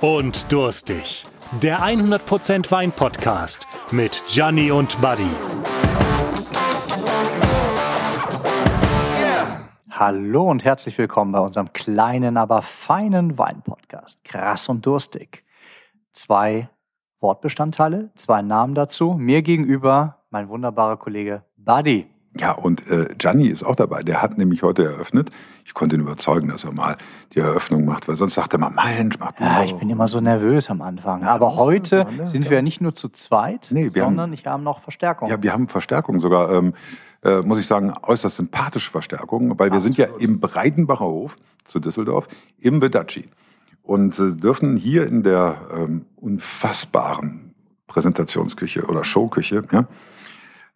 Und durstig. Der 100% Wein Podcast mit Gianni und Buddy. Hallo und herzlich willkommen bei unserem kleinen, aber feinen Wein-Podcast. Krass und durstig. Zwei Wortbestandteile, zwei Namen dazu. Mir gegenüber mein wunderbarer Kollege Buddy. Ja, und äh, Gianni ist auch dabei. Der hat nämlich heute eröffnet. Ich konnte ihn überzeugen, dass er mal die Eröffnung macht, weil sonst sagt er mal, Mensch, mach du Ja, mal. ich bin immer so nervös am Anfang. Ja, Aber heute mal, sind Ja. wir nicht nur zu zweit, Nee, wir haben- sondern ich habe noch Verstärkung. Ja, wir haben Verstärkung sogar, ähm, äh, muss ich sagen, äußerst sympathische Verstärkung, weil wir sind ja im Breitenbacher Hof zu Düsseldorf im Vedacci und äh, dürfen hier in der ähm, unfassbaren Präsentationsküche oder Showküche, ja,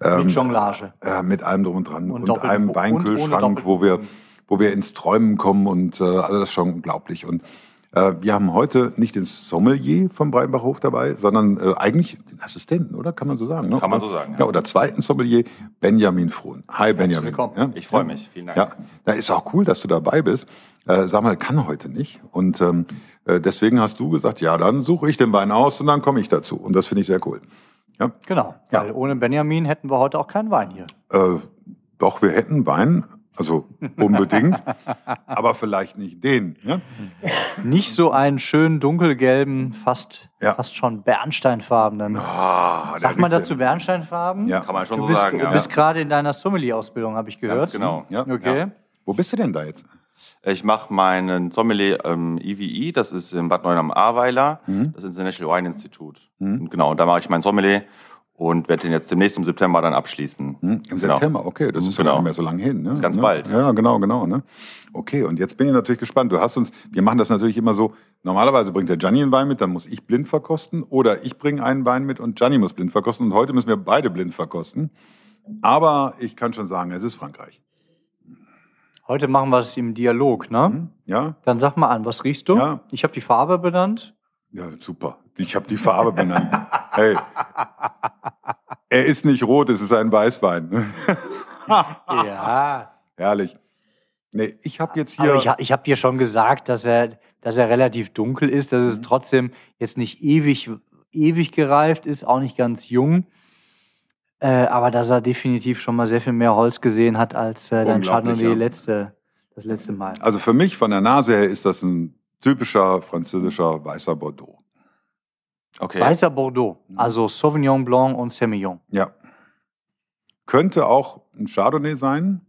ähm, Mit Jonglage. äh, mit allem drum und dran Und und, einem Weinkühlschrank, wo wir, wo wir ins Träumen kommen und äh, also das ist schon unglaublich. Und äh, wir haben heute nicht den Sommelier vom Breitenbachhof dabei, sondern äh, eigentlich den Assistenten, oder? Kann man so sagen? Ne? Kann man so sagen, Ja. ja. oder zweiten Sommelier, Benjamin Frohn. Hi Benjamin. willkommen. Ja? Ich freue mich. Vielen Dank. Ja, da ist auch cool, dass du dabei bist. Äh, sag mal, kann heute nicht. Und ähm, äh, deswegen hast du gesagt, ja, dann suche ich den Wein aus und dann komme ich dazu. Und das finde ich sehr cool. Ja. Genau. Ja. Weil ohne Benjamin hätten wir heute auch keinen Wein hier. Äh, doch, wir hätten Wein, also unbedingt, aber vielleicht nicht den. Ja? Nicht so einen schönen dunkelgelben, fast, Ja. fast schon bernsteinfarbenen. Ah, Sagt man dazu Bernsteinfarben? Ja. Kann man schon Du so bist, sagen. du bist gerade in deiner Sommelier-Ausbildung, habe ich gehört. Ganz genau. Ja. Okay. Ja. Wo bist du denn da jetzt? Ich mache meinen Sommelier ähm, EVI, das ist in Bad Neuenahr am Ahrweiler, Mhm. das International Wine Institute. Mhm. Und genau, da mache ich meinen Sommelier und werde den jetzt demnächst im September dann abschließen. Hm, Im Genau. September, okay, das ist ja Genau. gar nicht mehr so lange hin. Ne? Das ist ganz ne? bald. Ja, genau, genau. Ne? Okay, und jetzt bin ich natürlich gespannt. Du hast uns, wir machen das natürlich immer so, normalerweise bringt der Gianni einen Wein mit, dann muss ich blind verkosten oder ich bringe einen Wein mit und Gianni muss blind verkosten und heute müssen wir beide blind verkosten. Aber ich kann schon sagen, es ist Frankreich. Heute machen wir es im Dialog, ne? Hm? Ja? Dann sag mal an, was riechst du? Ja. Ich habe die Farbe benannt. Ja, super. Ich habe die Farbe benannt. Hey. Er ist nicht rot, es ist ein Weißwein. Ja. Herrlich. Nee, ich habe jetzt hier. Aber ich, ich habe dir schon gesagt, dass er, dass er relativ dunkel ist, dass Mhm. es trotzdem jetzt nicht ewig, ewig gereift ist, auch nicht ganz jung. Äh, aber dass er definitiv schon mal sehr viel mehr Holz gesehen hat als äh, dein Unglaublich, Chardonnay ja. letzte, das letzte Mal. Also für mich von der Nase her ist das ein typischer französischer weißer Bordeaux. Okay. Weißer Bordeaux, Mhm. also Sauvignon Blanc und Semillon. Ja. Könnte auch ein Chardonnay sein.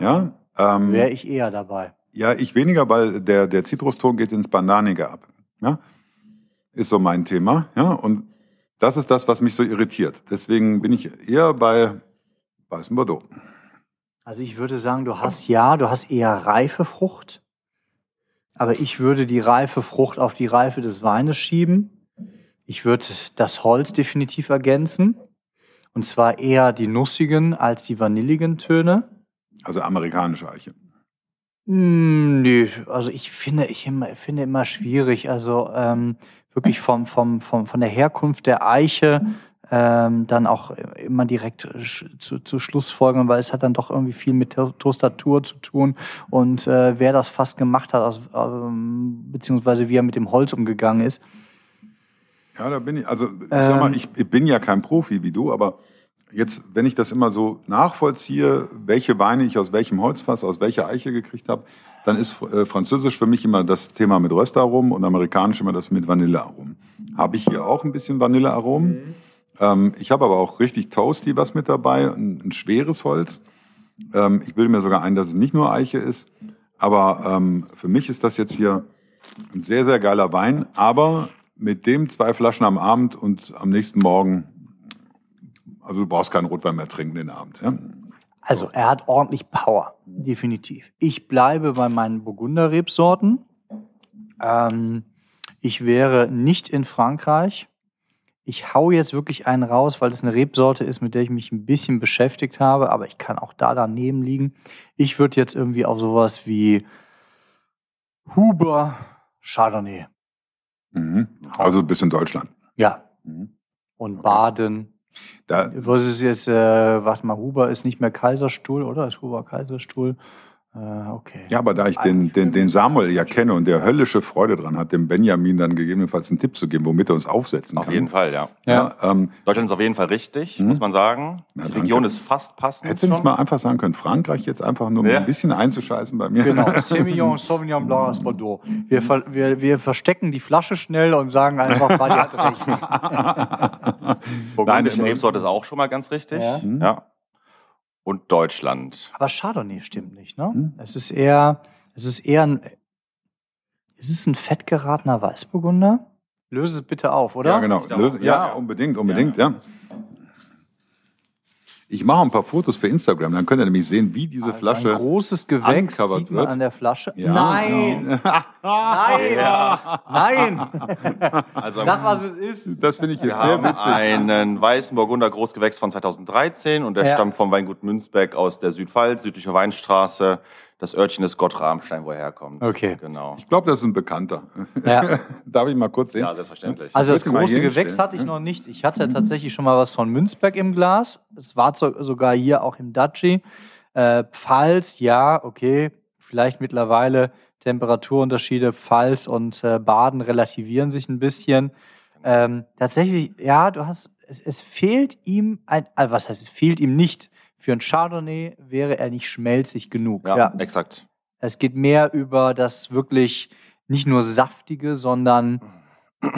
Ja. Ähm, Wäre ich eher dabei. ja, ich weniger, weil der, der Zitruston geht ins Bananige ab. Ja. Ist so mein Thema. Ja. Und das ist das, was mich so irritiert. Deswegen bin ich eher bei weißem Bordeaux. Also ich würde sagen, du hast ja, du hast eher reife Frucht. Aber ich würde die reife Frucht auf die Reife des Weines schieben. Ich würde das Holz definitiv ergänzen. Und zwar eher die nussigen als die vanilligen Töne. Also amerikanische Eiche. Hm, nee, also ich finde, ich immer, finde immer schwierig. Also ähm, wirklich vom, vom, vom, von der Herkunft der Eiche ähm, dann auch immer direkt zu, zu Schlussfolgern, weil es hat dann doch irgendwie viel mit To- Tostatur zu tun. Und äh, wer das fast gemacht hat, aus, ähm, beziehungsweise wie er mit dem Holz umgegangen ist. Ja, da bin ich, also ich, sag mal, Ähm. ich, ich bin ja kein Profi wie du, aber jetzt, wenn ich das immer so nachvollziehe, welche Weine ich aus welchem Holzfass, aus welcher Eiche gekriegt habe, dann ist äh, Französisch für mich immer das Thema mit Röstaromen und Amerikanisch immer das mit Vanillearomen. Habe ich hier auch ein bisschen Vanillearomen. Ähm, ich habe aber auch richtig Toasty was mit dabei, ein, ein schweres Holz. Ähm, ich bilde mir sogar ein, dass es nicht nur Eiche ist, aber ähm, für mich ist das jetzt hier ein sehr, sehr geiler Wein, aber mit dem zwei Flaschen am Abend und am nächsten Morgen, also du brauchst keinen Rotwein mehr trinken den Abend. Ja? Also er hat ordentlich Power, definitiv. Ich bleibe bei meinen Burgunder-Rebsorten. Ähm, ich wäre nicht in Frankreich. Ich hau jetzt wirklich einen raus, weil es eine Rebsorte ist, mit der ich mich ein bisschen beschäftigt habe, aber ich kann auch da daneben liegen. Ich würde jetzt irgendwie auf sowas wie Huber Chardonnay. Mhm. Also bis in Deutschland. Ja. Mhm. Und Okay. Baden. Da, Was ist jetzt, äh, warte mal, Huber ist nicht mehr Kaiserstuhl, oder? Ist Huber Kaiserstuhl? Äh, okay. Ja, aber da ich den, den, den Samuel ja kenne und der höllische Freude dran hat, dem Benjamin dann gegebenenfalls einen Tipp zu geben, womit er uns aufsetzen Auf kann. jeden Fall, ja. Ja. Ja, ähm, Deutschland ist auf jeden Fall richtig, Mhm. muss man sagen. Na, Die danke. Region ist fast passend. hättest du nicht mal einfach sagen können, Frankreich jetzt einfach nur Ja. ein bisschen einzuscheißen bei mir. Genau, Semillon, Sauvignon Blanc aus Bordeaux. Wir, ver wir, wir verstecken die Flasche schnell und sagen einfach, Radi hat recht. Burgundische Nein, Rebsorte ist auch schon mal ganz richtig. Ja. Ja. Und Deutschland. Aber Chardonnay stimmt nicht, ne? Hm. Es ist eher, es ist eher ein, ist es ein fettgeratener Weißburgunder? Löse es bitte auf, oder? Ja, genau. Löse, ja, ja. unbedingt, unbedingt, ja. Ich mache ein paar Fotos für Instagram, dann könnt ihr nämlich sehen, wie diese Also Flasche. Ein großes Gewächs sieht man wird. an der Flasche. Ja, Nein! Nein! Nein! Also Sag, was es ist. Das finde ich wir jetzt sehr haben witzig. einen weißen Burgunder Großgewächs von 2013 und der Ja. stammt vom Weingut Münzberg aus der Südpfalz, südliche Weinstraße. Das Örtchen ist Gott Rahmstein, wo er herkommt. Okay. Genau. Ich glaube, das ist ein Bekannter. Ja. Darf ich mal kurz sehen? Ja, selbstverständlich. Also das große Gewächs hatte ich noch nicht. Ich hatte tatsächlich schon mal was von Münzberg im Glas. Es war so, sogar hier auch im Daci. Äh, Pfalz, ja, okay. Vielleicht mittlerweile Temperaturunterschiede. Pfalz und äh, Baden relativieren sich ein bisschen. Ähm, tatsächlich, ja, du hast, es, es fehlt ihm ein, also was heißt, es fehlt ihm nicht. Für ein Chardonnay wäre er nicht schmelzig genug. ja, ja. exakt. Es geht mehr über das wirklich nicht nur saftige, sondern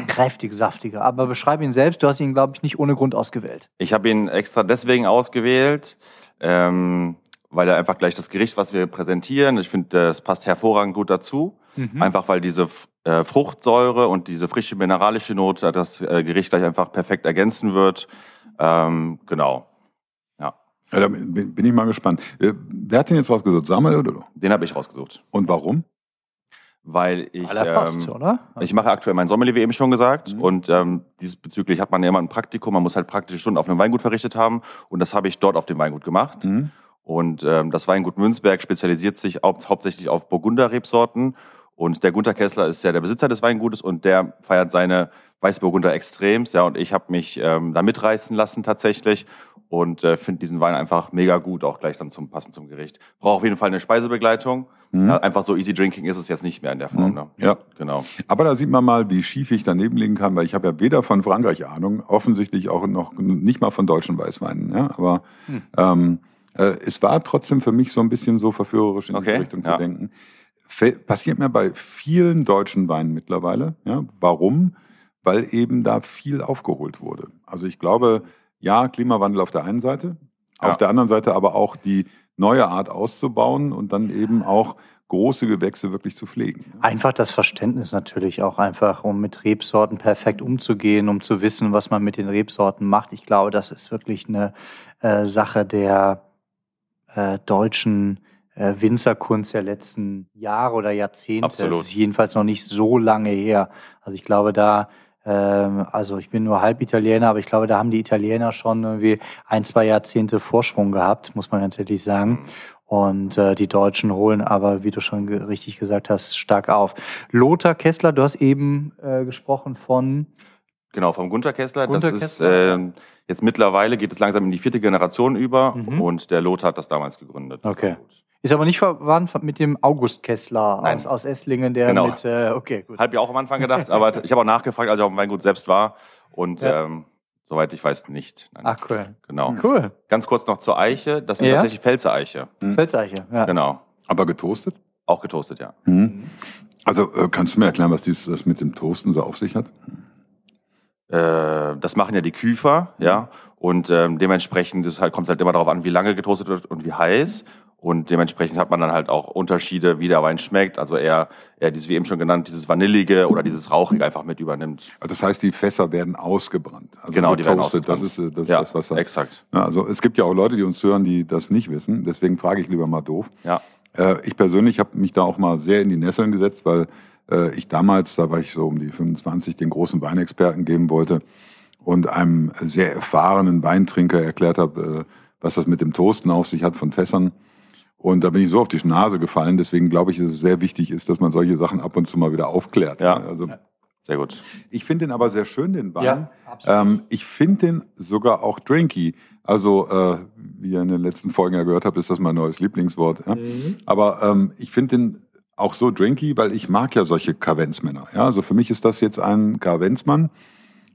kräftig saftige. Aber beschreib ihn selbst. Du hast ihn, glaube ich, nicht ohne Grund ausgewählt. Ich habe ihn extra deswegen ausgewählt, ähm, weil er einfach gleich das Gericht, was wir präsentieren, ich finde, das passt hervorragend gut dazu. Mhm. Einfach weil diese äh, Fruchtsäure und diese frische mineralische Note das äh, Gericht gleich einfach perfekt ergänzen wird. Ähm, genau. Ja, da bin, bin ich mal gespannt. Äh, Wer hat den jetzt rausgesucht? Samuel oder du? Den habe ich rausgesucht. Und warum? Weil ich. Weil er passt, ähm, oder? Ich mache aktuell mein Sommelier, wie eben schon gesagt. Mhm. Und ähm, diesbezüglich hat man ja immer ein Praktikum. Man muss halt praktische Stunden auf einem Weingut verrichtet haben. Und das habe ich dort auf dem Weingut gemacht. Hm? Und ähm, das Weingut Münzberg spezialisiert sich hau hauptsächlich auf Burgunder-Rebsorten. Und der Gunter Kessler ist ja der Besitzer des Weingutes und der feiert seine Weißburgunder extremst. Ja, und ich habe mich ähm, da mitreißen lassen tatsächlich und äh, finde diesen Wein einfach mega gut, auch gleich dann zum Passen zum Gericht. Braucht auf jeden Fall eine Speisebegleitung. Mhm. Ja, einfach so easy drinking ist es jetzt nicht mehr in der Form. Mhm. Ne? Ja. Genau. Aber da sieht man mal, wie schief ich daneben liegen kann, weil ich habe ja weder von Frankreich Ahnung, offensichtlich auch noch nicht mal von deutschen Weißweinen. Ja? Aber Hm. ähm, äh, es war trotzdem für mich so ein bisschen so verführerisch in Okay, diese Richtung ja. zu denken. Fe- Passiert mir bei vielen deutschen Weinen mittlerweile. Ja? Warum? Weil eben da viel aufgeholt wurde. Also ich glaube, ja, Klimawandel auf der einen Seite, Ja. auf der anderen Seite aber auch die neue Art auszubauen und dann eben auch große Gewächse wirklich zu pflegen. Einfach das Verständnis natürlich auch einfach, um mit Rebsorten perfekt umzugehen, um zu wissen, was man mit den Rebsorten macht. Ich glaube, das ist wirklich eine äh, Sache der äh, deutschen äh, Winzerkunst der letzten Jahre oder Jahrzehnte. Absolut. Das ist jedenfalls noch nicht so lange her. Also ich glaube, da also ich bin nur halb Italiener, aber ich glaube, da haben die Italiener schon irgendwie ein, zwei Jahrzehnte Vorsprung gehabt, muss man ganz ehrlich sagen. Mhm. Und äh, die Deutschen holen aber, wie du schon ge richtig gesagt hast, stark auf. Lothar Kessler, du hast eben äh, gesprochen von Genau, vom Gunter Kessler. Gunter das Kessler, ist äh, jetzt mittlerweile geht es langsam in die vierte Generation über Mhm. und der Lothar hat das damals gegründet. Das Okay. Ist aber nicht verwandt mit dem August Kessler Nein. aus, aus Esslingen, der Genau. mit, äh, okay, gut. Habe ich auch am Anfang gedacht, aber ich habe auch nachgefragt, als ich auf dem Weingut selbst war und Ja. ähm, soweit ich weiß nicht. Nein. Ach, cool. Genau. Cool. Ganz kurz noch zur Eiche. Das sind Ja. tatsächlich Pfälzer-Eiche. Mhm. Felseiche, ja. Genau. Aber getoastet? Auch getoastet, ja. Mhm. Also äh, kannst du mir erklären, was dies, das mit dem Toasten so auf sich hat? Äh, das machen ja die Küfer, ja. Und ähm, dementsprechend ist halt, kommt halt immer darauf an, wie lange getoastet wird und wie heiß. Und dementsprechend hat man dann halt auch Unterschiede, wie der Wein schmeckt. Also eher, eher dieses, wie eben schon genannt, dieses Vanillige oder dieses Rauchige einfach mit übernimmt. Also das heißt, die Fässer werden ausgebrannt. Also Genau, die werden getoastet. Das ist, ausgebrannt. das, ist ja, das, was da, exakt. Ja, Also es gibt ja auch Leute, die uns hören, die das nicht wissen. Deswegen frage ich lieber mal doof. Ja. Äh, ich persönlich habe mich da auch mal sehr in die Nesseln gesetzt, weil äh, ich damals, da war ich so um die 25, den großen Weinexperten geben wollte und einem sehr erfahrenen Weintrinker erklärt habe, äh, was das mit dem Toasten auf sich hat von Fässern. Und da bin ich so auf die Nase gefallen. Deswegen glaube ich, dass es sehr wichtig ist, dass man solche Sachen ab und zu mal wieder aufklärt. Ja. Also Sehr gut. Ich finde den aber sehr schön, den Wein. Ja, absolut. Ähm, ich finde den sogar auch drinky. Also, äh, wie ihr in den letzten Folgen ja gehört habt, ist das mein neues Lieblingswort. Ja? Mhm. Aber ähm, ich finde den auch so drinky, weil ich mag ja solche Kavenzmänner. Ja? Also für mich ist das jetzt ein Kavenzmann,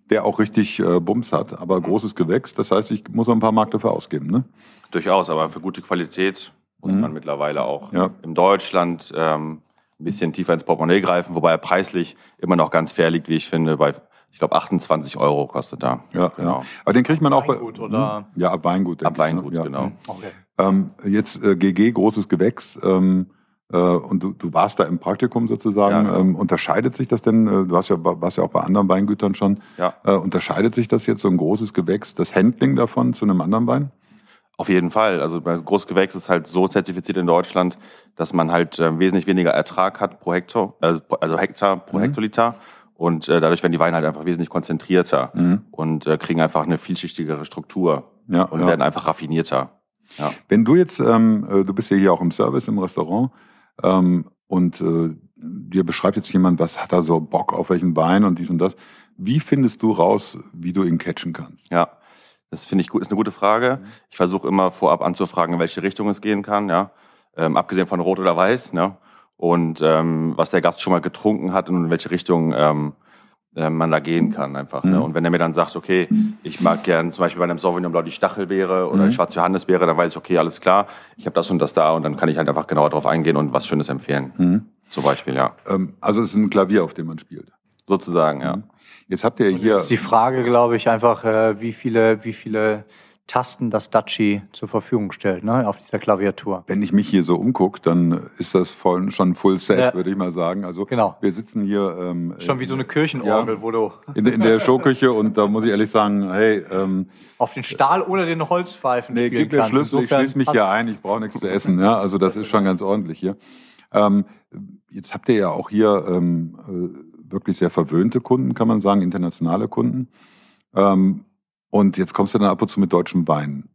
der auch richtig äh, Bums hat, aber großes Gewächs. Das heißt, ich muss auch ein paar Mark dafür ausgeben. Ne? Durchaus, aber für gute Qualität muss Mhm. man mittlerweile auch Ja. in Deutschland ähm, ein bisschen tiefer ins Portemonnaie greifen, wobei er preislich immer noch ganz fair liegt, wie ich finde. Bei, ich glaube, 28 Euro kostet er. Ja, genau. ja. Aber den kriegt man auch Weingut, bei. oder? Hm? Ja, ab Weingut. Ab Weingut, ich, ne? ja. genau. Okay. Ähm, jetzt äh, GG, großes Gewächs. Ähm, äh, und du, du warst da im Praktikum sozusagen. Ja, genau. ähm, unterscheidet sich das denn? Äh, du hast ja, warst ja auch bei anderen Weingütern schon. Ja. Äh, unterscheidet sich das jetzt so ein großes Gewächs, das Handling davon zu einem anderen Wein? Auf jeden Fall. Also bei Großgewächs ist halt so zertifiziert in Deutschland, dass man halt ähm, wesentlich weniger Ertrag hat pro Hektar, also, also Hektar pro Mhm. Hektoliter. Und äh, dadurch werden die Weine halt einfach wesentlich konzentrierter Mhm. und äh, kriegen einfach eine vielschichtigere Struktur Ja, und werden einfach raffinierter. Wenn du jetzt, ähm, äh, du bist ja hier auch im Service, im Restaurant, ähm, und äh, dir beschreibt jetzt jemand, was hat er so Bock auf welchen Wein und dies und das. Wie findest du raus, wie du ihn catchen kannst? Ja, das finde ich gut, ist eine gute Frage. Mhm. Ich versuche immer vorab anzufragen, in welche Richtung es gehen kann, ja. Ähm, abgesehen von Rot oder Weiß, ne? Und ähm, was der Gast schon mal getrunken hat und in welche Richtung ähm, äh, man da gehen kann einfach. Ne? Mhm. Und wenn er mir dann sagt, okay, ich mag gern zum Beispiel bei einem Sauvignon Blanc die Stachelbeere oder Mhm. die schwarze Johannisbeere, dann weiß ich, okay, alles klar, ich habe das und das da und dann kann ich halt einfach genauer drauf eingehen und was Schönes empfehlen. Mhm. Zum Beispiel, ja. Ähm, also es ist ein Klavier, auf dem man spielt. Sozusagen, ja. Mhm. Jetzt habt ihr hier. es ist die Frage, glaube ich, einfach, äh, wie viele, wie viele Tasten das Daci zur Verfügung stellt, ne, auf dieser Klaviatur. Wenn ich mich hier so umgucke, dann ist das voll, schon Full Set, Ja. würde ich mal sagen. Also Genau. wir sitzen hier ähm, Schon wie so eine Kirchenorgel, Ja. wo du in, in der Showküche und da muss ich ehrlich sagen, hey, ähm, auf den Stahl oder den Holzpfeifen nee, spielen gib mir kannst. Schlüssel, ich Insofern schließe mich hier ein, ich brauche nichts zu essen. Ja, also das ist schon ganz ordentlich hier. Ähm, jetzt habt ihr ja auch hier ähm, äh, wirklich sehr verwöhnte Kunden, kann man sagen, internationale Kunden. Ähm, und jetzt kommst du dann ab und zu mit deutschen Wein.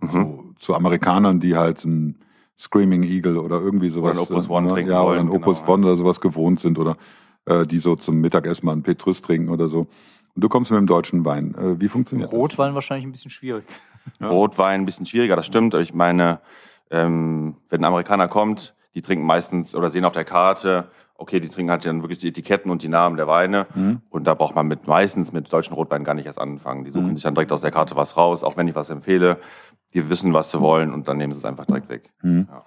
Mhm. So, zu Amerikanern, die halt ein Screaming Eagle oder irgendwie sowas. Oder ein Opus äh, One ne, trinken Ja, oder wollen, ein Opus genau, One oder sowas gewohnt sind oder äh, die so zum Mittagessen mal einen Petrus trinken oder so. Und du kommst mit dem deutschen Wein. Äh, wie funktioniert Rotwein wahrscheinlich ein bisschen schwierig. Ja. Rotwein ein bisschen schwieriger, das stimmt. Aber ich meine, ähm, wenn ein Amerikaner kommt, die trinken meistens oder sehen auf der Karte, okay, die trinken halt dann wirklich die Etiketten und die Namen der Weine. Mhm. Und da braucht man mit meistens mit deutschen Rotweinen gar nicht erst anfangen. Die suchen Mhm. sich dann direkt aus der Karte was raus, auch wenn ich was empfehle. Die wissen, was sie wollen und dann nehmen sie es einfach direkt weg. Mhm. Ja.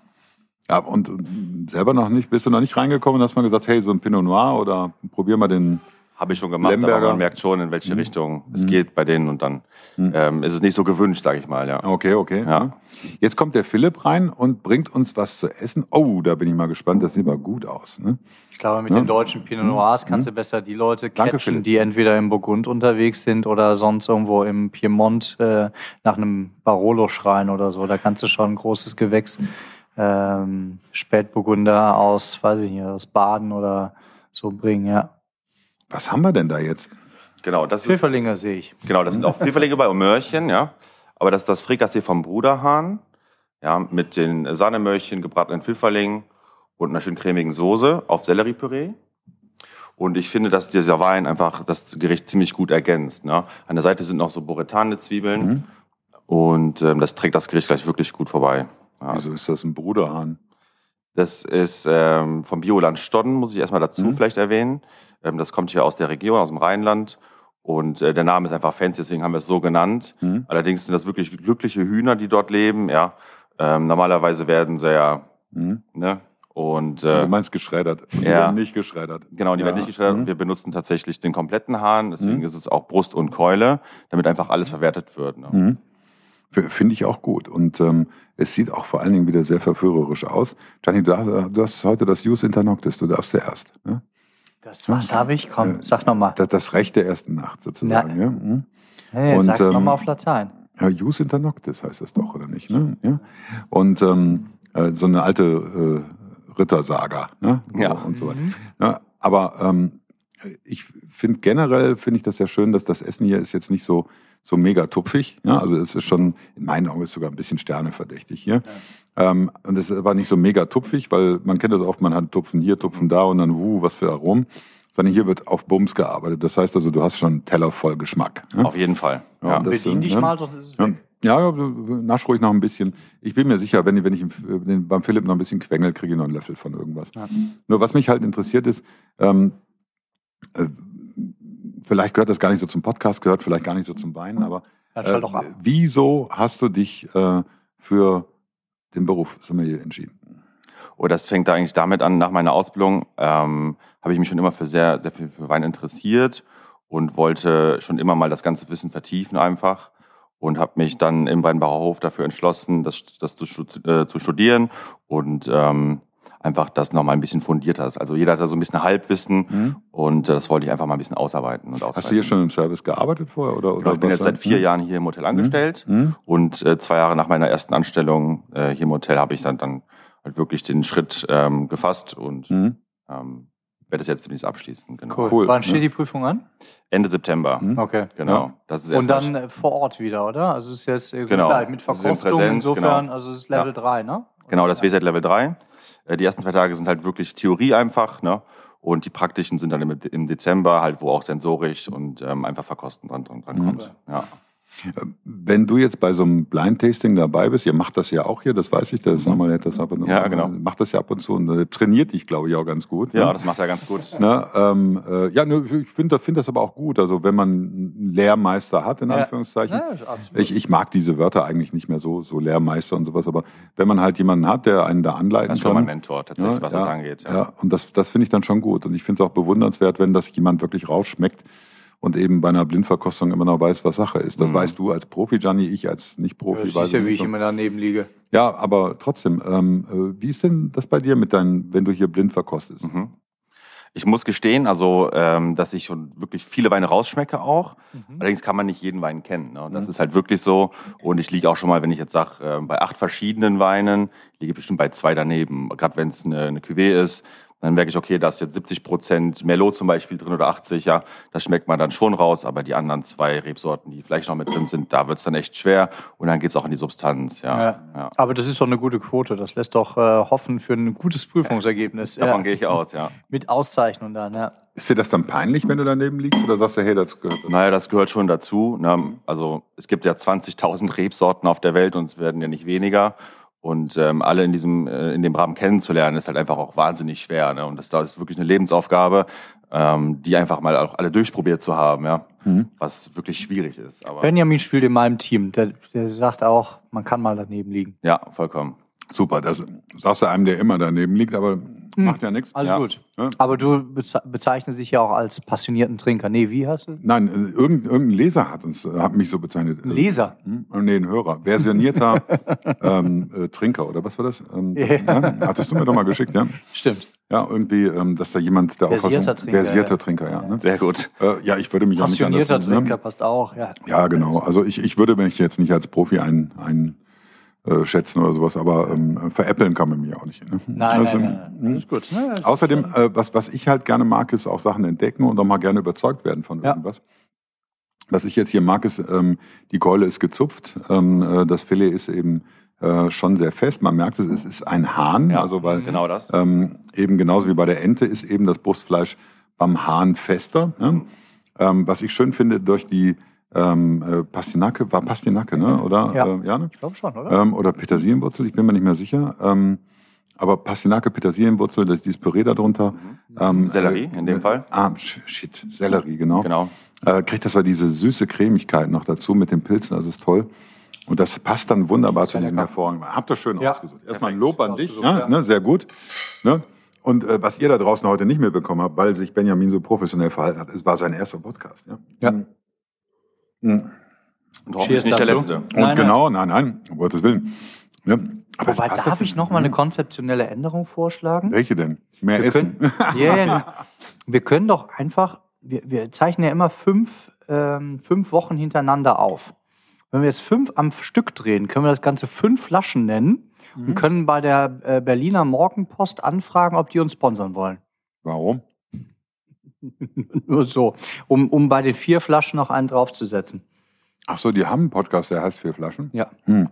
Ja, und und selber noch nicht, bist du noch nicht reingekommen und hast mal gesagt, hey, so ein Pinot Noir oder probier mal den. Habe ich schon gemacht, Lemberger. aber man merkt schon, in welche Mhm. Richtung es Mhm. geht bei denen und dann Mhm. ähm, ist es nicht so gewünscht, sage ich mal. Ja. Okay, okay. Ja. Jetzt kommt der Philipp rein und bringt uns was zu essen. Oh, da bin ich mal gespannt. Das sieht aber gut aus. Ne? Ich glaube, mit Ja. den deutschen Pinot Noirs kannst du besser die Leute Danke, catchen, Philipp. die entweder im Burgund unterwegs sind oder sonst irgendwo im Piemont äh, nach einem Barolo-Schrein oder so. Da kannst du schon ein großes Gewächs, ähm, Spätburgunder aus, weiß ich nicht, aus Baden oder so bringen, ja. Was haben wir denn da jetzt? Genau, das ist Pfifferlinge sehe ich. Genau, das sind auch Pfifferlinge bei und Möhrchen, ja. Aber das ist das Frikassee vom Bruderhahn, ja, mit den Sahnemöhrchen, gebratenen Pfifferlingen und einer schön cremigen Soße auf Selleriepüree. Und ich finde, dass dieser Wein einfach das Gericht ziemlich gut ergänzt. Ne? An der Seite sind noch so Boretane-Zwiebeln Mhm. und ähm, das trägt das Gericht gleich wirklich gut vorbei. Ja, Wieso ist das ein Bruderhahn? das ist ähm, vom Bioland Stodden, muss ich erstmal dazu Mhm. vielleicht erwähnen. Ähm, das kommt hier aus der Region, aus dem Rheinland. Und äh, der Name ist einfach fancy, deswegen haben wir es so genannt. Mhm. Allerdings sind das wirklich glückliche Hühner, die dort leben. Ja, ähm, normalerweise werden sie ja, Mhm. ne? Und du äh, meinst geschreddert. Die ja. werden nicht geschreddert. genau, die Ja. werden nicht geschreddert. Mhm. Und wir benutzen tatsächlich den kompletten Hahn. Deswegen Mhm. ist es auch Brust und Keule, damit einfach alles verwertet wird. Ne? Mhm. Finde ich auch gut. Und ähm, es sieht auch vor allen Dingen wieder sehr verführerisch aus. Gianni, du, hast- du hast heute das Jus Internoctis, du darfst zuerst. Ne? Das, was habe ich? Komm, Äh, sag nochmal. Das, das Recht der ersten Nacht sozusagen. Ja? Mhm. Hey, und, sag's ähm, nochmal auf Latein. Ja, Jus Internoctis heißt das doch, oder nicht? Ne? Ja. Und ähm, äh, so eine alte äh, Rittersaga. Ne? So Ja. Und so weiter. Mhm. Ja, aber ähm, ich finde generell finde ich das ja schön, dass das Essen hier ist jetzt nicht so so mega tupfig. Ja? Also es ist schon in meinen Augen ist sogar ein bisschen sterneverdächtig hier. Ähm, und es aber nicht so mega tupfig, weil man kennt das oft, man hat Tupfen hier, Tupfen da und dann wuh, was für Aromen. sondern hier wird auf Bums gearbeitet. Das heißt also, du hast schon einen Teller voll Geschmack. Ne? Auf jeden Fall. Ja, Ja. das- Bedien dich ne? mal, sonst ist es Ja, weg. ja, ja, nasch ruhig noch ein bisschen. Ich bin mir sicher, wenn, ich- wenn ich beim Philipp noch ein bisschen quengel, kriege ich noch einen Löffel von irgendwas. Ja. Nur was mich halt interessiert ist, ähm, äh, vielleicht gehört das gar nicht so zum Podcast, gehört vielleicht gar nicht so zum Wein, aber Dann schalt äh, wieso hast du dich äh, für den Beruf Sommelier entschieden? Und das fängt da eigentlich damit an, nach meiner Ausbildung ähm, habe ich mich schon immer für sehr, sehr viel für Wein interessiert und wollte schon immer mal das ganze Wissen vertiefen einfach und habe mich dann im Weinbauer Hof dafür entschlossen, das, das zu, äh, zu studieren und ähm, einfach das nochmal ein bisschen fundierter ist. Also jeder hat da so ein bisschen Halbwissen und äh, das wollte ich einfach mal ein bisschen ausarbeiten. Und ausweiten. Hast du hier schon im Service gearbeitet vorher? Oder, Genau, oder ich bin jetzt seit vier Hm? Jahren hier im Hotel angestellt Hm? und äh, zwei Jahre nach meiner ersten Anstellung äh, hier im Hotel habe ich dann, dann halt wirklich den Schritt ähm, gefasst und Hm? ähm, werde es jetzt demnächst abschließen. Genau. Cool. cool, Wann steht ne? die Prüfung an? Ende September. Hm? Okay. Genau. Ja. Das ist Und dann äh, vor Ort wieder, oder? Also es ist jetzt äh, Genau. gleich mit Das ist in Verkostung Präsenz, insofern, genau. also es ist Level Ja. 3, ne? Genau, das WSET Level 3. Äh, Die ersten zwei Tage sind halt wirklich Theorie einfach, ne? Und die praktischen sind dann im, im Dezember, halt, wo auch sensorisch und ähm, einfach verkosten dran, dran, dran Mhm. kommt. Ja. Wenn du jetzt bei so einem Blind Tasting dabei bist, ihr macht das ja auch hier, das weiß ich, der Samuel hat das ab und zu. Ja, genau. Macht das ja ab und zu und äh, trainiert dich, glaube ich, auch ganz gut. ja, ne? das macht er ganz gut. Ne, ähm, äh, ja, ne, ich finde find das aber auch gut. Also wenn man einen Lehrmeister hat, in Ja. Anführungszeichen. Ja. Ich, ich mag diese Wörter eigentlich nicht mehr so, so Lehrmeister und sowas, aber wenn man halt jemanden hat, der einen da anleiten Das ist schon mein Mentor, tatsächlich, was das angeht. Ja, und das, das finde ich dann schon gut. Und ich finde es auch bewundernswert, wenn das jemand wirklich rausschmeckt und eben bei einer Blindverkostung immer noch weiß, was Sache ist. Das Mhm. weißt du als Profi, Gianni, ich als Nicht-Profi. Du weiß siehst ja, wie ich so. immer daneben liege. Ja, aber trotzdem, ähm, äh, wie ist denn das bei dir mit deinen, wenn du hier blind verkostest? Mhm. Ich muss gestehen, also, ähm, dass ich schon wirklich viele Weine rausschmecke auch. Allerdings kann man nicht jeden Wein kennen. Ne? Das Mhm. ist halt wirklich so. Und ich liege auch schon mal, wenn ich jetzt sage, äh, bei acht verschiedenen Weinen, liege ich bestimmt bei zwei daneben. Gerade wenn es eine, eine Cuvée ist, dann merke ich, okay, da ist jetzt 70 Prozent Merlot zum Beispiel drin oder 80, ja, das schmeckt man dann schon raus. Aber die anderen zwei Rebsorten, die vielleicht noch mit drin sind, da wird es dann echt schwer. Und dann geht es auch in die Substanz, ja. Ja. ja. Aber das ist doch eine gute Quote. Das lässt doch äh, hoffen für ein gutes Prüfungsergebnis. Davon ja. gehe ich aus, ja. Mit Auszeichnung dann, ja. Ist dir das dann peinlich, wenn du daneben liegst oder sagst du, hey, das gehört dazu? Naja, das gehört schon dazu. Ne? Also es gibt ja 20.000 Rebsorten auf der Welt und es werden ja nicht weniger. Und ähm, alle in diesem äh, in dem Rahmen kennenzulernen, ist halt einfach auch wahnsinnig schwer. Ne? Und das, das ist wirklich eine Lebensaufgabe, ähm, die einfach mal auch alle durchprobiert zu haben, ja. Mhm. Was wirklich schwierig ist. Aber Benjamin spielt in meinem Team. Der, der sagt auch, man kann mal daneben liegen. ja, vollkommen. Super, das sagst du einem, der immer daneben liegt, aber macht ja nichts. Alles Ja. gut. Ja. Aber du beze bezeichnest dich ja auch als passionierten Trinker. Nee, wie hast du? Nein, äh, irgendein, irgendein Leser hat uns, äh, hat mich so bezeichnet. Ein Leser? Hm? Oh, Nee, ein Hörer. Versionierter ähm, äh, Trinker, oder was war das? Ähm, Ja. Hattest du mir doch mal geschickt, ja? Stimmt. Ja, irgendwie, ähm, dass da jemand der Versierter Auffassung- Trinker, Versierter. Trinker, ja. Ne? Sehr gut. Äh, ja, ich würde mich auch nicht Passionierter nennen, Trinker Ne? passt auch, ja. Ja, genau. Also ich, ich würde mich jetzt nicht als Profi ein, ein äh, schätzen oder sowas, aber ähm, veräppeln kann man mich auch nicht. Ne? Nein, Also, nein, nein, nein. hm. Alles gut. Das ist Außerdem, äh, was, was ich halt gerne mag, ist auch Sachen entdecken und auch mal gerne überzeugt werden von Ja. irgendwas. Was ich jetzt hier mag, ist, ähm, die Keule ist gezupft, ähm, äh, das Filet ist eben äh, schon sehr fest. Man merkt es, es ist ein Hahn, Ja, also weil genau das. ähm, eben genauso wie bei der Ente ist eben das Brustfleisch beim Hahn fester. Ne? Ähm, was ich schön finde, durch die ähm, äh, Pastinake, war Pastinake, ne? oder? Ja. Äh, ja ne? ich glaube schon, oder? ähm, oder Petersilienwurzel, ich bin mir nicht mehr sicher. Ähm, aber Pastinake, Petersilienwurzel, das ist dieses Püree darunter. Ähm, Mhm. Sellerie in dem Fall. Ah, sh- shit, Sellerie, genau. Genau. Äh, kriegt das zwar diese süße Cremigkeit noch dazu mit den Pilzen, das ist toll. Und das passt dann wunderbar zu diesem hervorragenden. Habt ihr schön Ja. ausgesucht. Erstmal ein. Lob an dich, Ausgesucht, ja, ja. Ne, sehr gut. Ne? Und äh, was ihr da draußen heute nicht mitbekommen habt, weil sich Benjamin so professionell verhalten hat, es war sein erster Podcast. Ja. Ja. Mhm. Und hoffentlich nicht der dazu. letzte. Und Nein, genau, nein, nein, um Gottes Willen. Ja. Aber es Wobei, darf das- ich noch mal eine Mhm. konzeptionelle Änderung vorschlagen? Welche denn? Mehr Wir Essen. können, ja. wir können doch einfach, wir, wir zeichnen ja immer fünf, ähm, fünf Wochen hintereinander auf. Wenn wir jetzt fünf am Stück drehen, können wir das Ganze fünf Flaschen nennen Mhm. und können bei der äh, Berliner Morgenpost anfragen, ob die uns sponsern wollen. Warum? Nur so, um, um bei den vier Flaschen noch einen draufzusetzen. Ach so, die haben einen Podcast, der heißt Vier Flaschen? Ja. Hm.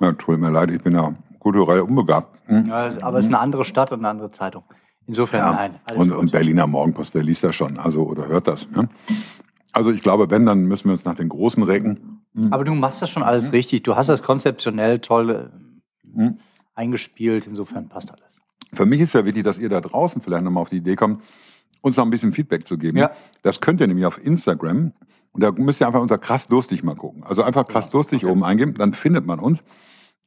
Ja, tut mir leid, ich bin ja kulturell unbegabt. Hm. Ja, aber es ist eine andere Stadt und eine andere Zeitung. Insofern Ja. nein. Und, und Berliner Morgenpost, wer liest das schon? Also, oder hört das? Ja? Also, ich glaube, wenn, dann müssen wir uns nach den Großen recken. Aber du machst das schon alles richtig. Du hast das konzeptionell toll äh, Mhm. eingespielt. Insofern passt alles. Für mich ist ja wichtig, dass ihr da draußen vielleicht nochmal auf die Idee kommt, uns noch ein bisschen Feedback zu geben. Ja. Das könnt ihr nämlich auf Instagram. Und da müsst ihr einfach unter krass durstig mal gucken. Also einfach krass durstig oben eingeben, dann findet man uns.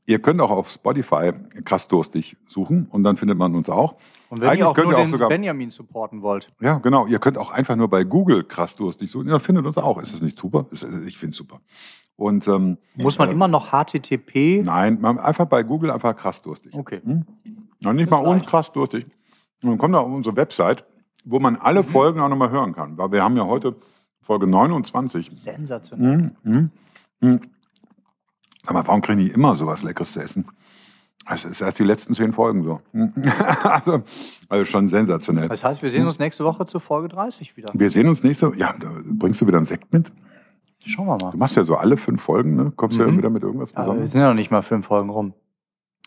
Ihr könnt auch auf Spotify krass durstig suchen und dann findet man uns auch. Und wenn Eigentlich ihr auch könnt nur ihr auch den sogar- Benjamin supporten wollt, Ja, genau. Ihr könnt auch einfach nur bei Google krass durstig suchen. Ihr findet uns auch. Ist es nicht super? Ist- Ich finde es super. Und ähm, muss man äh, immer noch HTTP. Nein, man, einfach bei Google einfach krass durstig. Okay. Hm? Noch nicht Das mal ohne reicht. krass durstig. Und dann kommt da auf unsere Website, wo man alle Mhm. Folgen auch nochmal hören kann. Weil wir haben ja heute Folge 29. Sensationell. Mhm. Mhm. Mhm. Sag mal, warum kriegen die immer sowas Leckeres zu essen? Es ist erst die letzten zehn Folgen so. Mhm. also, also schon sensationell. Das heißt, wir sehen uns nächste Woche zu Folge 30 wieder. Wir sehen uns nächste Ja, da bringst du wieder einen Sekt mit? Schauen wir mal. Du machst ja so alle fünf Folgen, ne? Kommst ja Mhm. wieder mit irgendwas Aber wir Besonderes. sind ja noch nicht mal fünf Folgen rum.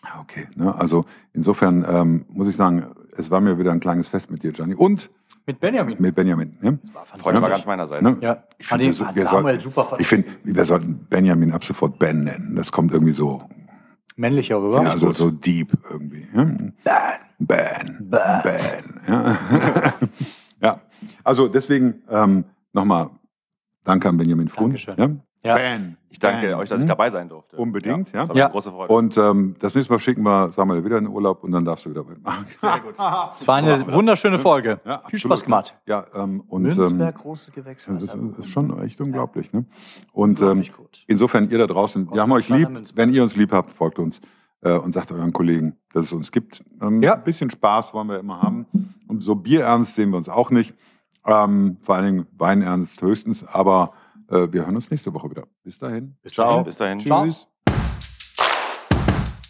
Ja, Okay, ne? also insofern ähm, muss ich sagen, es war mir wieder ein kleines Fest mit dir, Gianni. Und Mit Benjamin. mit Benjamin. Ne? Freude war ganz meinerseits. Ne? Ja, Ich fand finde, den wir, hat wir ich finde, wir sollten Benjamin ab sofort Ben nennen. Das kommt irgendwie so, männlicher rüber. ja, also so deep irgendwie. Ja? Ben. Ben. Ben. Ja. ja, also deswegen ähm, nochmal danke an Benjamin Frun. Dankeschön. Ja? Ja. Ben. Ich danke Ben. euch, dass ich Hm? dabei sein durfte. Unbedingt, ja. Das war mir Ja. eine große Freude. Und ähm, das nächste Mal schicken wir Samuel wieder in den Urlaub und dann darfst du wieder mitmachen. Sehr gut. Es war eine wunderschöne Folge. Ja, Viel absolut. Spaß gemacht. Ja, ähm, und Münzberg, ähm, großes Gewächs. das ist, ist schon echt unglaublich. Ne? Und Ähm, insofern, ihr da draußen, wir haben euch lieb. Wenn ihr uns lieb habt, folgt uns äh, und sagt euren Kollegen, dass es uns gibt. Ähm, Ja. Ein bisschen Spaß wollen wir immer haben. Und so bierernst sehen wir uns auch nicht. Ähm, vor allen Dingen weinernst höchstens. Aber wir hören uns nächste Woche wieder. Bis dahin. Bis Ciao. dahin. Bis dahin. Ciao. Tschüss.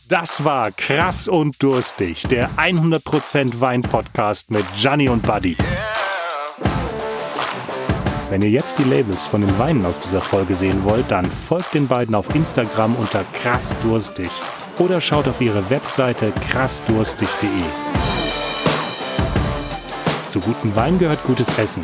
Das war Krass und Durstig, der 100% Wein-Podcast mit Gianni und Buddy. Wenn ihr jetzt die Labels von den Weinen aus dieser Folge sehen wollt, dann folgt den beiden auf Instagram unter krassdurstig oder schaut auf ihre Webseite krassdurstig.de. Zu gutem Wein gehört gutes Essen.